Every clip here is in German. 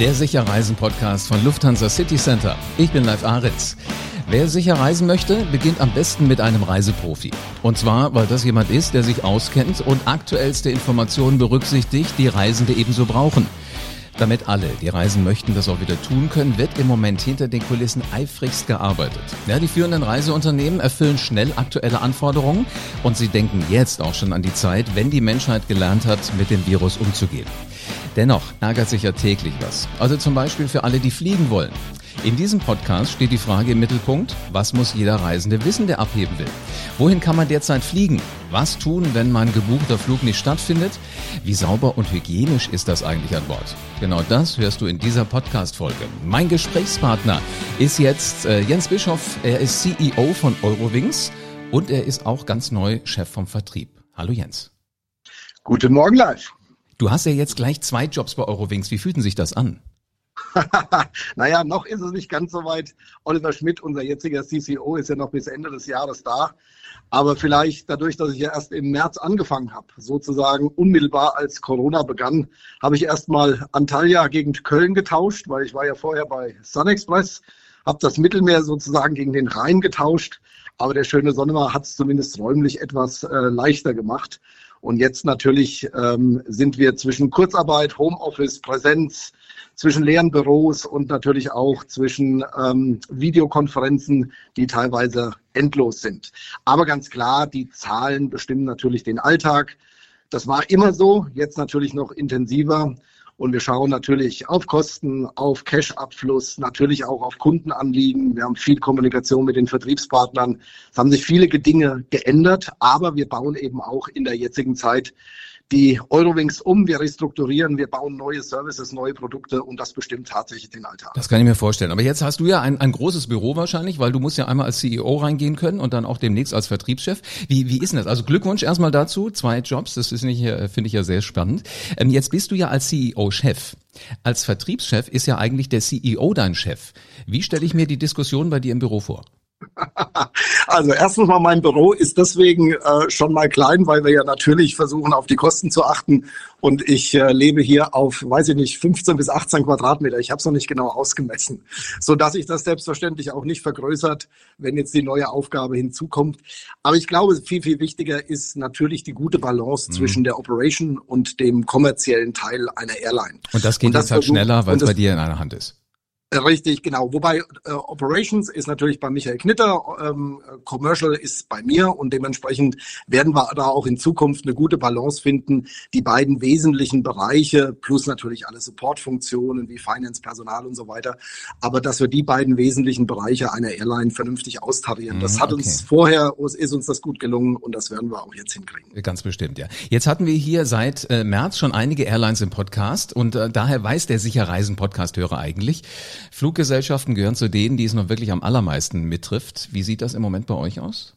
der Sicherreisen-Podcast von Lufthansa City Center. Ich bin Live Aritz. Wer sicher reisen möchte, beginnt am besten mit einem Reiseprofi. Und zwar, weil das jemand ist, der sich auskennt und aktuellste Informationen berücksichtigt, die Reisende ebenso brauchen. Damit alle, die reisen möchten, das auch wieder tun können, wird im Moment hinter den Kulissen eifrigst gearbeitet. Ja, die führenden Reiseunternehmen erfüllen schnell aktuelle Anforderungen und sie denken jetzt auch schon an die Zeit, wenn die Menschheit gelernt hat, mit dem Virus umzugehen. Dennoch ärgert sich ja täglich was. Also zum Beispiel für alle, die fliegen wollen. In diesem Podcast steht die Frage im Mittelpunkt, was muss jeder Reisende wissen, der abheben will? Wohin kann man derzeit fliegen? Was tun, wenn mein gebuchter Flug nicht stattfindet? Wie sauber und hygienisch ist das eigentlich an Bord? Genau das hörst du in dieser Podcast-Folge. Mein Gesprächspartner ist jetzt äh, Jens Bischoff. Er ist CEO von Eurowings und er ist auch ganz neu Chef vom Vertrieb. Hallo Jens. Guten Morgen live. Du hast ja jetzt gleich zwei Jobs bei Eurowings. Wie fühlten sich das an? naja, noch ist es nicht ganz so weit. Oliver Schmidt, unser jetziger CCO, ist ja noch bis Ende des Jahres da. Aber vielleicht dadurch, dass ich ja erst im März angefangen habe, sozusagen unmittelbar als Corona begann, habe ich erstmal Antalya gegen Köln getauscht, weil ich war ja vorher bei Sun Express, habe das Mittelmeer sozusagen gegen den Rhein getauscht. Aber der schöne Sonnemar hat es zumindest räumlich etwas äh, leichter gemacht. Und jetzt natürlich ähm, sind wir zwischen Kurzarbeit, Homeoffice, Präsenz, zwischen leeren Büros und natürlich auch zwischen ähm, Videokonferenzen, die teilweise endlos sind. Aber ganz klar, die Zahlen bestimmen natürlich den Alltag. Das war immer so, jetzt natürlich noch intensiver. Und wir schauen natürlich auf Kosten, auf Cash-Abfluss, natürlich auch auf Kundenanliegen. Wir haben viel Kommunikation mit den Vertriebspartnern. Es haben sich viele Dinge geändert, aber wir bauen eben auch in der jetzigen Zeit die Eurowings um, wir restrukturieren, wir bauen neue Services, neue Produkte und das bestimmt tatsächlich den Alltag. Das kann ich mir vorstellen. Aber jetzt hast du ja ein, ein großes Büro wahrscheinlich, weil du musst ja einmal als CEO reingehen können und dann auch demnächst als Vertriebschef. Wie, wie ist denn das? Also Glückwunsch erstmal dazu, zwei Jobs, das ist nicht, äh, finde ich ja sehr spannend. Ähm, jetzt bist du ja als CEO Chef. Als Vertriebschef ist ja eigentlich der CEO dein Chef. Wie stelle ich mir die Diskussion bei dir im Büro vor? Also erstens mal mein Büro ist deswegen äh, schon mal klein, weil wir ja natürlich versuchen, auf die Kosten zu achten. Und ich äh, lebe hier auf, weiß ich nicht, 15 bis 18 Quadratmeter. Ich habe es noch nicht genau ausgemessen, so dass sich das selbstverständlich auch nicht vergrößert, wenn jetzt die neue Aufgabe hinzukommt. Aber ich glaube, viel viel wichtiger ist natürlich die gute Balance mhm. zwischen der Operation und dem kommerziellen Teil einer Airline. Und das geht und das jetzt halt schneller, weil es bei dir in einer Hand ist. Richtig, genau. Wobei äh, Operations ist natürlich bei Michael Knitter, ähm, Commercial ist bei mir und dementsprechend werden wir da auch in Zukunft eine gute Balance finden, die beiden wesentlichen Bereiche plus natürlich alle Supportfunktionen wie Finance, Personal und so weiter. Aber dass wir die beiden wesentlichen Bereiche einer Airline vernünftig austarieren, das mhm, hat okay. uns vorher, ist uns das gut gelungen und das werden wir auch jetzt hinkriegen. Ganz bestimmt, ja. Jetzt hatten wir hier seit äh, März schon einige Airlines im Podcast und äh, daher weiß der Sicher Reisen Podcast-Hörer eigentlich, Fluggesellschaften gehören zu denen, die es noch wirklich am allermeisten mittrifft. Wie sieht das im Moment bei euch aus?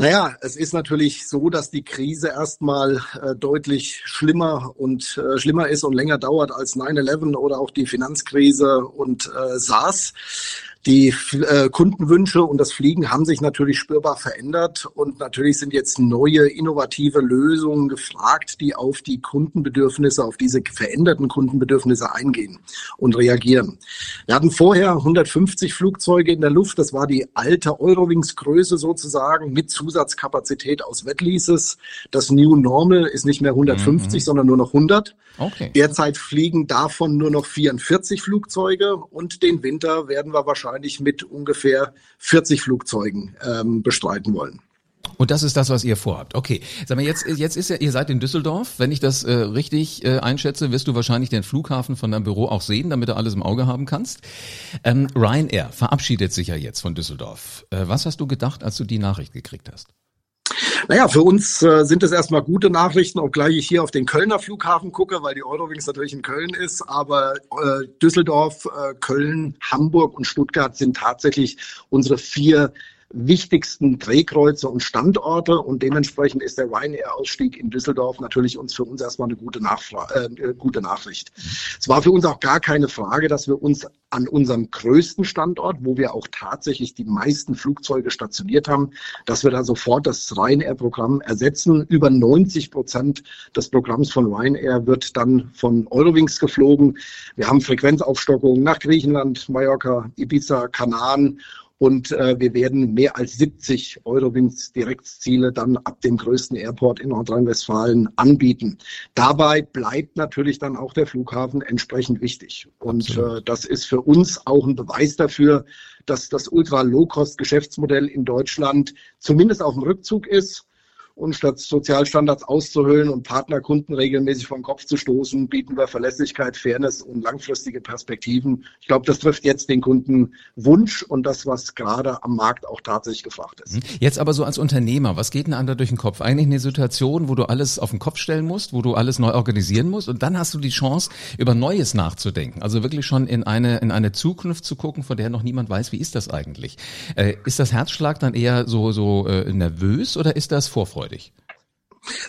Naja, es ist natürlich so, dass die Krise erstmal äh, deutlich schlimmer und äh, schlimmer ist und länger dauert als 9-11 oder auch die Finanzkrise und äh, SARS. Die äh, Kundenwünsche und das Fliegen haben sich natürlich spürbar verändert und natürlich sind jetzt neue innovative Lösungen gefragt, die auf die Kundenbedürfnisse, auf diese veränderten Kundenbedürfnisse eingehen und reagieren. Wir hatten vorher 150 Flugzeuge in der Luft, das war die alte Eurowings Größe sozusagen mit Zusatzkapazität aus Wetleases. Das New Normal ist nicht mehr 150, mhm. sondern nur noch 100. Okay. Derzeit fliegen davon nur noch 44 Flugzeuge und den Winter werden wir wahrscheinlich wahrscheinlich mit ungefähr 40 Flugzeugen ähm, bestreiten wollen. Und das ist das, was ihr vorhabt. Okay. Sag mal, jetzt, jetzt ist ja, ihr seid in Düsseldorf. Wenn ich das äh, richtig äh, einschätze, wirst du wahrscheinlich den Flughafen von deinem Büro auch sehen, damit du alles im Auge haben kannst. Ähm, Ryanair verabschiedet sich ja jetzt von Düsseldorf. Äh, was hast du gedacht, als du die Nachricht gekriegt hast? Naja, für uns äh, sind es erstmal gute Nachrichten, obgleich ich hier auf den Kölner Flughafen gucke, weil die Eurowings natürlich in Köln ist. Aber äh, Düsseldorf, äh, Köln, Hamburg und Stuttgart sind tatsächlich unsere vier wichtigsten Drehkreuze und Standorte und dementsprechend ist der Ryanair-Ausstieg in Düsseldorf natürlich uns für uns erstmal eine gute, Nachfra äh, äh gute Nachricht. Es war für uns auch gar keine Frage, dass wir uns an unserem größten Standort, wo wir auch tatsächlich die meisten Flugzeuge stationiert haben, dass wir da sofort das Ryanair-Programm ersetzen. Über 90 Prozent des Programms von Ryanair wird dann von Eurowings geflogen. Wir haben Frequenzaufstockungen nach Griechenland, Mallorca, Ibiza, Kanaren und äh, wir werden mehr als 70 Eurowings-Direktziele dann ab dem größten Airport in Nordrhein-Westfalen anbieten. Dabei bleibt natürlich dann auch der Flughafen entsprechend wichtig. Und äh, das ist für uns auch ein Beweis dafür, dass das Ultra-Low-Cost-Geschäftsmodell in Deutschland zumindest auf dem Rückzug ist und statt Sozialstandards auszuhöhlen und Partnerkunden regelmäßig vom Kopf zu stoßen, bieten wir Verlässlichkeit, Fairness und langfristige Perspektiven. Ich glaube, das trifft jetzt den Kundenwunsch und das, was gerade am Markt auch tatsächlich gefragt ist. Mhm. Jetzt aber so als Unternehmer, was geht denn an da durch den Kopf? Eigentlich eine Situation, wo du alles auf den Kopf stellen musst, wo du alles neu organisieren musst und dann hast du die Chance, über Neues nachzudenken. Also wirklich schon in eine, in eine Zukunft zu gucken, von der noch niemand weiß, wie ist das eigentlich? Äh, ist das Herzschlag dann eher so, so äh, nervös oder ist das Vorfreude? Freudig.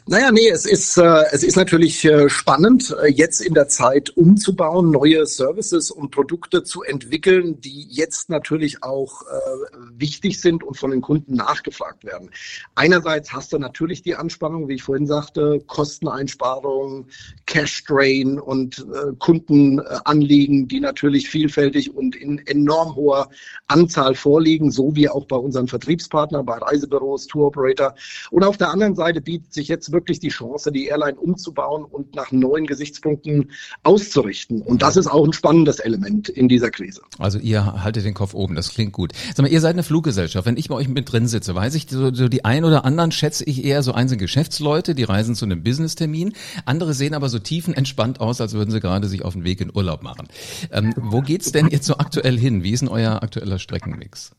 Naja, nee, es ist, äh, es ist natürlich äh, spannend, äh, jetzt in der Zeit umzubauen, neue Services und Produkte zu entwickeln, die jetzt natürlich auch äh, wichtig sind und von den Kunden nachgefragt werden. Einerseits hast du natürlich die Anspannung, wie ich vorhin sagte, Kosteneinsparungen, Cash Drain und äh, Kundenanliegen, die natürlich vielfältig und in enorm hoher Anzahl vorliegen, so wie auch bei unseren Vertriebspartnern, bei Reisebüros, Tour Operator. Und auf der anderen Seite bietet sich sich jetzt wirklich die Chance, die Airline umzubauen und nach neuen Gesichtspunkten auszurichten. Und das ist auch ein spannendes Element in dieser Krise. Also ihr haltet den Kopf oben, das klingt gut. Sag mal, ihr seid eine Fluggesellschaft. Wenn ich bei euch mit drin sitze, weiß ich, so, so die ein oder anderen schätze ich eher so einzelne Geschäftsleute, die reisen zu einem Business-Termin. Andere sehen aber so tiefenentspannt aus, als würden sie gerade sich auf den Weg in Urlaub machen. Ähm, wo geht's denn jetzt so aktuell hin? Wie ist denn euer aktueller Streckenmix?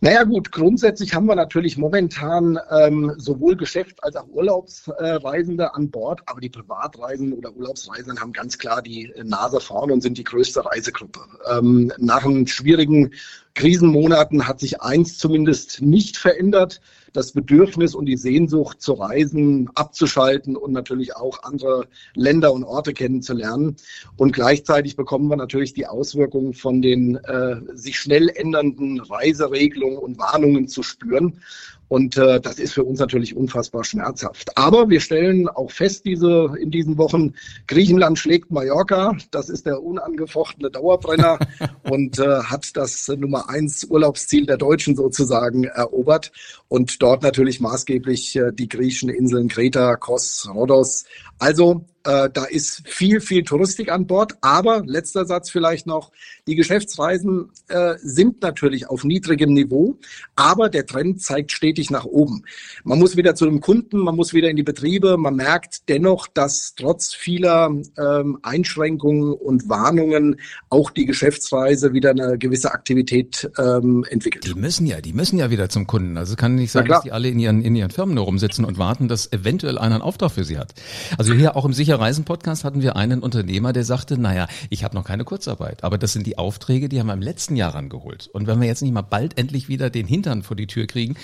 Naja gut, grundsätzlich haben wir natürlich momentan ähm, sowohl Geschäft als auch Urlaub Urlaubsreisende an Bord, aber die Privatreisenden oder Urlaubsreisenden haben ganz klar die Nase vorne und sind die größte Reisegruppe. Ähm, nach einem schwierigen Krisenmonaten hat sich eins zumindest nicht verändert. Das Bedürfnis und die Sehnsucht zu reisen, abzuschalten und natürlich auch andere Länder und Orte kennenzulernen. Und gleichzeitig bekommen wir natürlich die Auswirkungen von den äh, sich schnell ändernden Reiseregelungen und Warnungen zu spüren. Und äh, das ist für uns natürlich unfassbar schmerzhaft. Aber wir stellen auch fest, diese in diesen Wochen, Griechenland schlägt Mallorca. Das ist der unangefochtene Dauerbrenner und äh, hat das Nummer eins Urlaubsziel der Deutschen sozusagen erobert. Und dort natürlich maßgeblich äh, die griechischen Inseln Kreta, Kos, Rhodos. Also äh, da ist viel, viel Touristik an Bord. Aber letzter Satz vielleicht noch, die Geschäftsreisen äh, sind natürlich auf niedrigem Niveau, aber der Trend zeigt stetig nach oben. Man muss wieder zu dem Kunden, man muss wieder in die Betriebe. Man merkt dennoch, dass trotz vieler ähm, Einschränkungen und Warnungen auch die Geschäftsreise wieder eine gewisse Aktivität ähm, entwickelt. Die müssen ja, die müssen ja wieder zum Kunden. Also es kann nicht sein, dass die alle in ihren, in ihren Firmen nur rumsitzen und warten, dass eventuell einer einen Auftrag für sie hat. Also hier auch im Sicher Reisen Podcast hatten wir einen Unternehmer, der sagte, naja, ich habe noch keine Kurzarbeit, aber das sind die Aufträge, die haben wir im letzten Jahr rangeholt. Und wenn wir jetzt nicht mal bald endlich wieder den Hintern vor die Tür kriegen,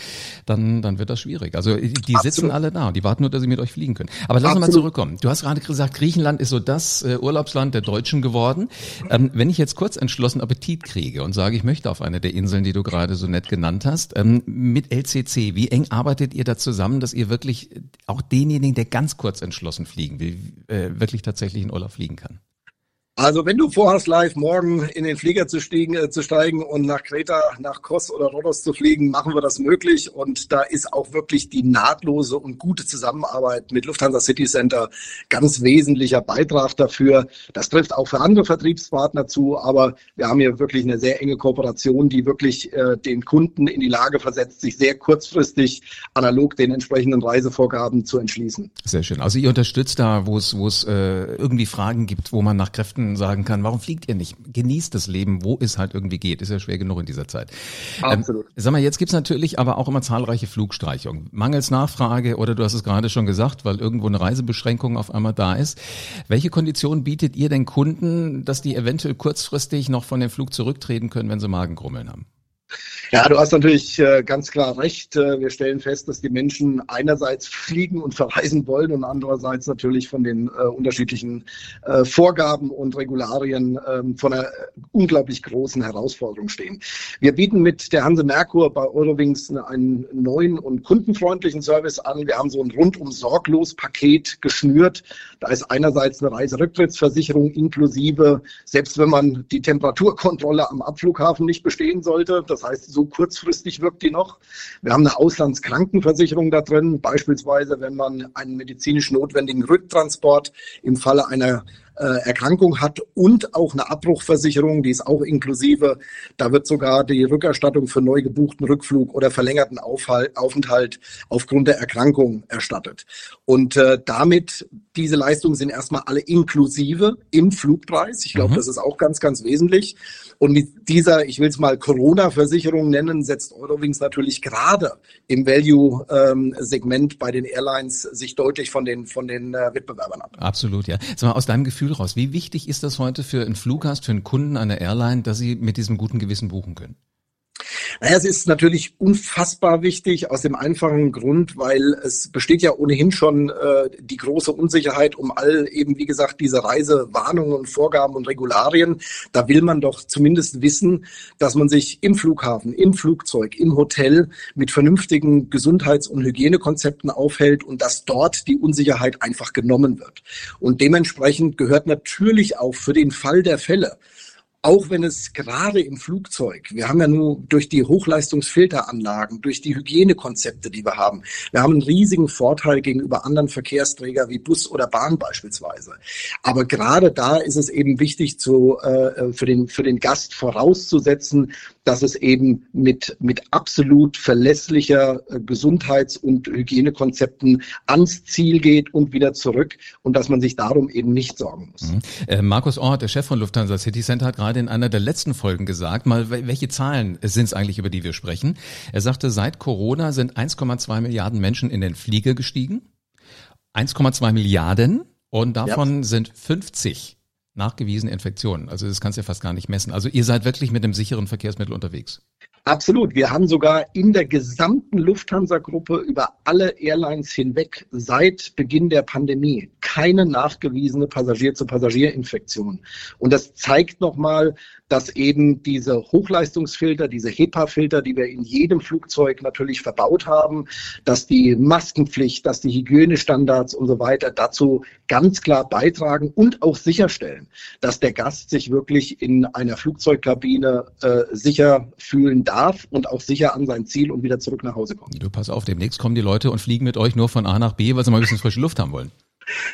dann, dann wird das schwierig. Also die Absolut. sitzen alle da und die warten nur, dass sie mit euch fliegen können. Aber lass uns mal zurückkommen. Du hast gerade gesagt, Griechenland ist so das äh, Urlaubsland der Deutschen geworden. Ähm, wenn ich jetzt kurz entschlossen Appetit kriege und sage, ich möchte auf eine der Inseln, die du gerade so nett genannt hast, ähm, mit LCC, wie eng arbeitet ihr da zusammen, dass ihr wirklich auch denjenigen, der ganz kurz entschlossen fliegen will, äh, wirklich tatsächlich in Urlaub fliegen kann? Also wenn du vorhast, live morgen in den Flieger zu, stiegen, äh, zu steigen und nach Kreta, nach Kos oder Rhodos zu fliegen, machen wir das möglich. Und da ist auch wirklich die nahtlose und gute Zusammenarbeit mit Lufthansa City Center ganz wesentlicher Beitrag dafür. Das trifft auch für andere Vertriebspartner zu, aber wir haben hier wirklich eine sehr enge Kooperation, die wirklich äh, den Kunden in die Lage versetzt, sich sehr kurzfristig analog den entsprechenden Reisevorgaben zu entschließen. Sehr schön. Also ihr unterstützt da, wo es, äh, irgendwie Fragen gibt, wo man nach Kräften Leuten sagen kann, warum fliegt ihr nicht? Genießt das Leben, wo es halt irgendwie geht. Ist ja schwer genug in dieser Zeit. Ähm, Absolut. Ähm, sag mal, jetzt gibt's natürlich aber auch immer zahlreiche Flugstreichungen. Mangels Nachfrage oder du hast es gerade schon gesagt, weil irgendwo eine Reisebeschränkung auf einmal da ist. Welche Konditionen bietet ihr den Kunden, dass die eventuell kurzfristig noch von dem Flug zurücktreten können, wenn sie Magengrummeln haben? Ja, du hast natürlich äh, ganz klar recht. Äh, wir stellen fest, dass die Menschen einerseits fliegen und verreisen wollen und andererseits natürlich von den äh, unterschiedlichen Vorgaben und Regularien ähm, von einer unglaublich großen Herausforderung stehen. Wir bieten mit der Hanse Merkur bei Eurowings einen neuen und kundenfreundlichen Service an. Wir haben so ein rundum sorglos Paket geschnürt. Da ist einerseits eine Reiserücktrittsversicherung inklusive, selbst wenn man die Temperaturkontrolle am Abflughafen nicht bestehen sollte. Das heißt, so kurzfristig wirkt die noch. Wir haben eine Auslandskrankenversicherung da drin, beispielsweise wenn man einen medizinisch notwendigen Rücktransport im Falle einer Erkrankung hat und auch eine Abbruchversicherung, die ist auch inklusive. Da wird sogar die Rückerstattung für neu gebuchten Rückflug oder verlängerten Aufhalt, Aufenthalt aufgrund der Erkrankung erstattet. Und äh, damit, diese Leistungen sind erstmal alle inklusive im Flugpreis. Ich glaube, mhm. das ist auch ganz, ganz wesentlich. Und mit dieser, ich will es mal Corona-Versicherung nennen, setzt Eurowings natürlich gerade im Value-Segment ähm, bei den Airlines sich deutlich von den, von den äh, Wettbewerbern ab. Absolut, ja. Sag mal, aus deinem Gefühl raus, wie wichtig ist das heute für einen Fluggast, für einen Kunden einer Airline, dass sie mit diesem guten Gewissen buchen können? Naja, es ist natürlich unfassbar wichtig aus dem einfachen Grund, weil es besteht ja ohnehin schon äh, die große Unsicherheit um all eben, wie gesagt, diese Reisewarnungen und Vorgaben und Regularien. Da will man doch zumindest wissen, dass man sich im Flughafen, im Flugzeug, im Hotel mit vernünftigen Gesundheits- und Hygienekonzepten aufhält und dass dort die Unsicherheit einfach genommen wird. Und dementsprechend gehört natürlich auch für den Fall der Fälle auch wenn es gerade im Flugzeug, wir haben ja nur durch die Hochleistungsfilteranlagen, durch die Hygienekonzepte, die wir haben, wir haben einen riesigen Vorteil gegenüber anderen Verkehrsträgern wie Bus oder Bahn beispielsweise. Aber gerade da ist es eben wichtig, zu, äh, für, den, für den Gast vorauszusetzen, dass es eben mit, mit absolut verlässlicher äh, Gesundheits- und Hygienekonzepten ans Ziel geht und wieder zurück und dass man sich darum eben nicht sorgen muss. Mhm. Äh, Markus Ort, der Chef von Lufthansa City Center, hat gerade in einer der letzten Folgen gesagt, mal welche Zahlen sind es eigentlich, über die wir sprechen. Er sagte, seit Corona sind 1,2 Milliarden Menschen in den Flieger gestiegen. 1,2 Milliarden und davon ja. sind 50 nachgewiesene Infektionen. Also das kannst du ja fast gar nicht messen. Also ihr seid wirklich mit einem sicheren Verkehrsmittel unterwegs. Absolut. Wir haben sogar in der gesamten Lufthansa-Gruppe über alle Airlines hinweg seit Beginn der Pandemie keine nachgewiesene Passagier-zu-Passagier-Infektion. Und das zeigt nochmal, dass eben diese Hochleistungsfilter, diese HEPA-Filter, die wir in jedem Flugzeug natürlich verbaut haben, dass die Maskenpflicht, dass die Hygienestandards und so weiter dazu ganz klar beitragen und auch sicherstellen, dass der Gast sich wirklich in einer Flugzeugkabine äh, sicher fühlen darf und auch sicher an sein Ziel und wieder zurück nach Hause kommt. Du pass auf, demnächst kommen die Leute und fliegen mit euch nur von A nach B, weil sie mal ein bisschen frische Luft haben wollen.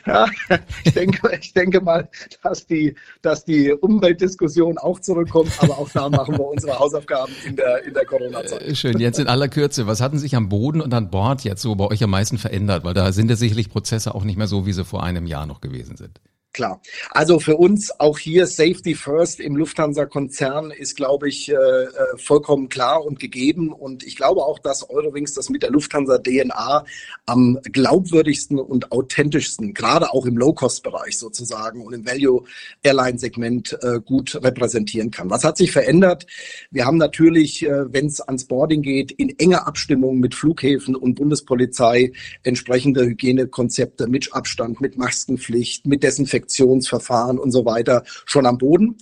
Ja, ich denke, ich denke mal, dass die, dass die Umweltdiskussion auch zurückkommt, aber auch da machen wir unsere Hausaufgaben in der, in der Corona-Zeit. Äh, schön. Jetzt in aller Kürze. Was hatten sich am Boden und an Bord jetzt so bei euch am meisten verändert? Weil da sind ja sicherlich Prozesse auch nicht mehr so, wie sie vor einem Jahr noch gewesen sind. Klar. Also für uns auch hier Safety First im Lufthansa-Konzern ist, glaube ich, äh, äh, vollkommen klar und gegeben. Und ich glaube auch, dass Eurowings das mit der Lufthansa-DNA am glaubwürdigsten und authentischsten, gerade auch im Low-Cost-Bereich sozusagen und im Value-Airline-Segment äh, gut repräsentieren kann. Was hat sich verändert? Wir haben natürlich, wenn es ans Boarding geht, in enger Abstimmung mit Flughäfen und Bundespolizei entsprechende Hygienekonzepte mit Abstand, mit Maskenpflicht, mit Desinfektion Desinfektionsverfahren und so weiter schon am Boden.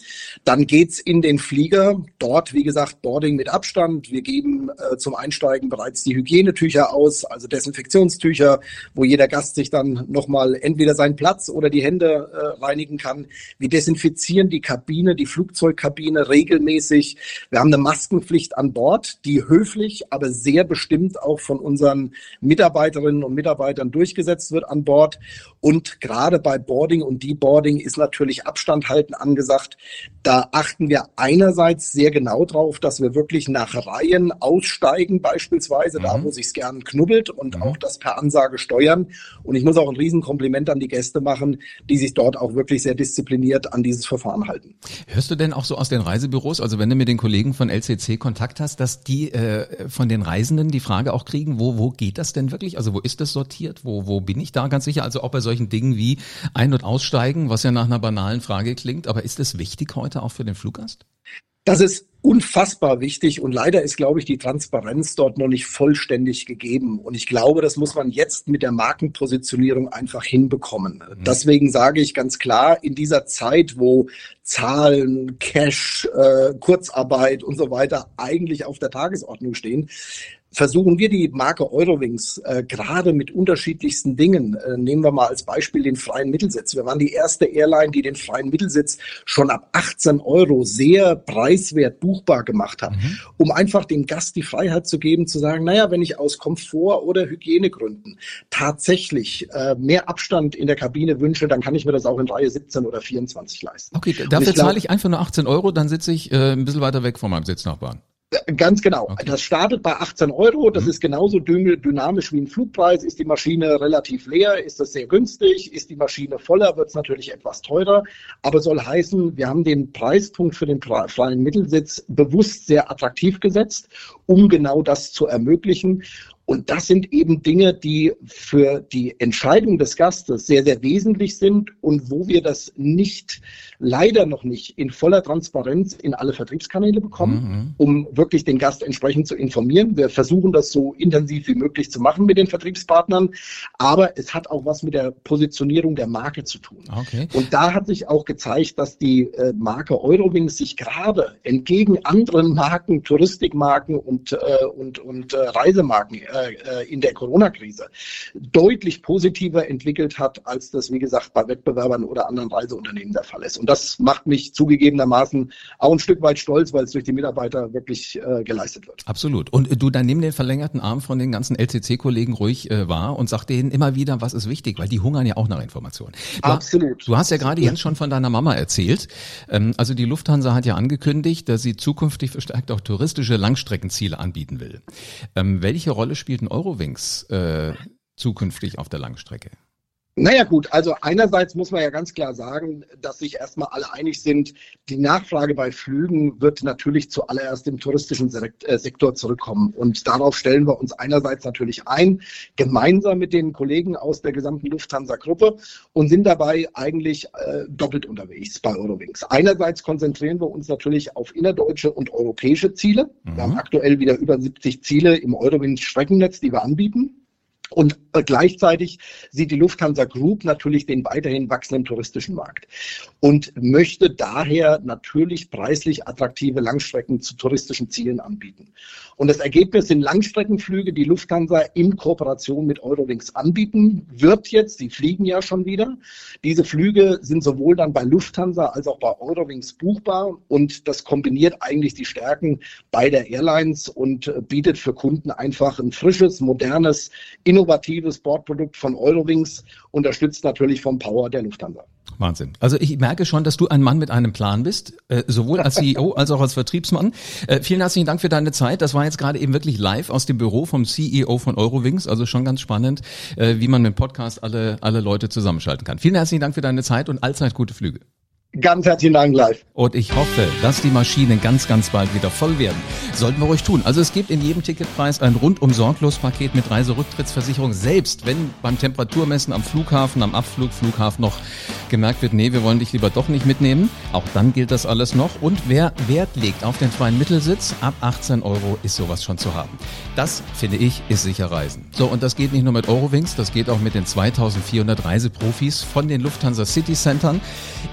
Dann geht's in den Flieger. Dort, wie gesagt, Boarding mit Abstand. Wir geben äh, zum Einsteigen bereits die Hygienetücher aus, also Desinfektionstücher, wo jeder Gast sich dann nochmal entweder seinen Platz oder die Hände äh, reinigen kann. Wir desinfizieren die Kabine, die Flugzeugkabine regelmäßig. Wir haben eine Maskenpflicht an Bord, die höflich, aber sehr bestimmt auch von unseren Mitarbeiterinnen und Mitarbeitern durchgesetzt wird an Bord. Und gerade bei Boarding und Deboarding ist natürlich Abstand halten angesagt. Da achten wir einerseits sehr genau drauf, dass wir wirklich nach Reihen aussteigen, beispielsweise mhm. da, wo sich's gern knubbelt und mhm. auch das per Ansage steuern. Und ich muss auch ein Riesenkompliment an die Gäste machen, die sich dort auch wirklich sehr diszipliniert an dieses Verfahren halten. Hörst du denn auch so aus den Reisebüros, also wenn du mit den Kollegen von LCC Kontakt hast, dass die äh, von den Reisenden die Frage auch kriegen, wo, wo geht das denn wirklich? Also wo ist das sortiert? Wo, wo bin ich da ganz sicher? Also auch bei solchen Dingen wie Ein- und Aussteigen, was ja nach einer banalen Frage klingt, aber ist es wichtig heute auch für den Fluggast? Das ist unfassbar wichtig und leider ist, glaube ich, die Transparenz dort noch nicht vollständig gegeben. Und ich glaube, das muss man jetzt mit der Markenpositionierung einfach hinbekommen. Mhm. Deswegen sage ich ganz klar, in dieser Zeit, wo Zahlen, Cash, äh, Kurzarbeit und so weiter eigentlich auf der Tagesordnung stehen, versuchen wir die Marke Eurowings äh, gerade mit unterschiedlichsten Dingen. Äh, nehmen wir mal als Beispiel den freien Mittelsitz. Wir waren die erste Airline, die den freien Mittelsitz schon ab 18 Euro sehr preiswert buchbar gemacht hat, mhm. um einfach dem Gast die Freiheit zu geben, zu sagen, naja, wenn ich aus Komfort- oder Hygienegründen tatsächlich äh, mehr Abstand in der Kabine wünsche, dann kann ich mir das auch in Reihe 17 oder 24 leisten. Okay, dafür zahle ich einfach nur 18 Euro, dann sitze ich äh, ein bisschen weiter weg von meinem Sitznachbarn. Ganz genau. Okay. Das startet bei 18 Euro. Das mhm. ist genauso dynamisch wie ein Flugpreis. Ist die Maschine relativ leer, ist das sehr günstig. Ist die Maschine voller, wird es natürlich etwas teurer. Aber soll heißen, wir haben den Preispunkt für den freien Mittelsitz bewusst sehr attraktiv gesetzt, um genau das zu ermöglichen. Und das sind eben Dinge, die für die Entscheidung des Gastes sehr, sehr wesentlich sind und wo wir das nicht, leider noch nicht in voller Transparenz in alle Vertriebskanäle bekommen, mhm. um wirklich den Gast entsprechend zu informieren. Wir versuchen das so intensiv wie möglich zu machen mit den Vertriebspartnern, aber es hat auch was mit der Positionierung der Marke zu tun. Okay. Und da hat sich auch gezeigt, dass die äh, Marke Eurowings sich gerade entgegen anderen Marken, Touristikmarken und, äh, und, und äh, Reisemarken äh, äh, in der Corona-Krise deutlich positiver entwickelt hat, als das, wie gesagt, bei Wettbewerbern oder anderen Reiseunternehmen der Fall ist. Und das macht mich zugegebenermaßen auch ein Stück weit stolz, weil es durch die Mitarbeiter wirklich äh, geleistet wird. Absolut. Und du dann nimm den verlängerten Arm von den ganzen LCC-Kollegen ruhig äh, wahr und sag denen immer wieder, was ist wichtig, weil die hungern ja auch nach Informationen. Du, Absolut. Du hast ja gerade jetzt schon von deiner Mama erzählt. Ähm, also die Lufthansa hat ja angekündigt, dass sie zukünftig verstärkt auch touristische Langstreckenziele anbieten will. Ähm, welche Rolle spielt spielt Eurowings äh, zukünftig auf der Langstrecke? Naja gut, also einerseits muss man ja ganz klar sagen, dass sich erstmal alle einig sind, die Nachfrage bei Flügen wird natürlich zuallererst im touristischen äh, Sektor zurückkommen. Und darauf stellen wir uns einerseits natürlich ein, gemeinsam mit den Kollegen aus der gesamten Lufthansa-Gruppe und sind dabei eigentlich äh, doppelt unterwegs bei Eurowings. Einerseits konzentrieren wir uns natürlich auf innerdeutsche und europäische Ziele. Mhm. Wir haben mhm. aktuell wieder über 70 Ziele im Eurowings-Streckennetz, die wir anbieten. Und äh, gleichzeitig sieht die Lufthansa Group natürlich den weiterhin wachsenden touristischen Markt und möchte daher natürlich preislich attraktive Langstrecken zu touristischen Zielen anbieten. Und das Ergebnis sind Langstreckenflüge, die Lufthansa in Kooperation mit Eurowings anbieten wird jetzt. Sie fliegen ja schon wieder. Diese Flüge sind sowohl dann bei Lufthansa als auch bei Eurowings buchbar und das kombiniert eigentlich die Stärken beider Airlines und äh, bietet für Kunden einfach ein frisches, modernes, innovatives Bordprodukt von Eurowings, unterstützt natürlich vom Power der Lufthansa. Wahnsinn. Also ich merke schon, dass du ein Mann mit einem Plan bist, äh, sowohl als CEO als auch als Vertriebsmann. Äh, vielen herzlichen Dank für deine Zeit. Das war jetzt gerade eben wirklich live aus dem Büro vom CEO von Eurowings. Also schon ganz spannend, äh, wie man mit dem Podcast alle, alle Leute zusammenschalten kann. Vielen herzlichen Dank für deine Zeit und allzeit gute Flüge. Ganz herzlichen Dank live. Und ich hoffe, dass die Maschinen ganz, ganz bald wieder voll werden. Sollten wir ruhig tun. Also es gibt in jedem Ticketpreis ein rundum sorglos Paket mit Reiserücktrittsversicherung. Selbst wenn beim Temperaturmessen am Flughafen, am Abflugflughafen noch gemerkt wird, nee, wir wollen dich lieber doch nicht mitnehmen. Auch dann gilt das alles noch. Und wer Wert legt auf den freien Mittelsitz, ab 18 Euro ist sowas schon zu haben. Das, finde ich, ist sicher Reisen. So, und das geht nicht nur mit Eurowings, das geht auch mit den 2400 Reiseprofis von den Lufthansa City Centern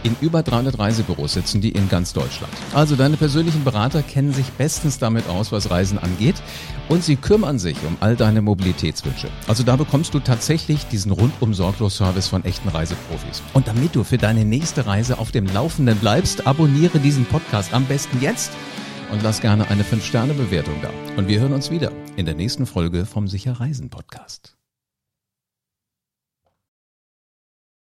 in über 300 Reisebüros sitzen die in ganz Deutschland. Also deine persönlichen Berater kennen sich bestens damit aus, was Reisen angeht und sie kümmern sich um all deine Mobilitätswünsche. Also da bekommst du tatsächlich diesen rundum sorglos Service von echten Reiseprofis. Und damit du für deine nächste Reise auf dem Laufenden bleibst, abonniere diesen Podcast am besten jetzt und lass gerne eine 5-Sterne-Bewertung da. Und wir hören uns wieder in der nächsten Folge vom Sicher Reisen Podcast.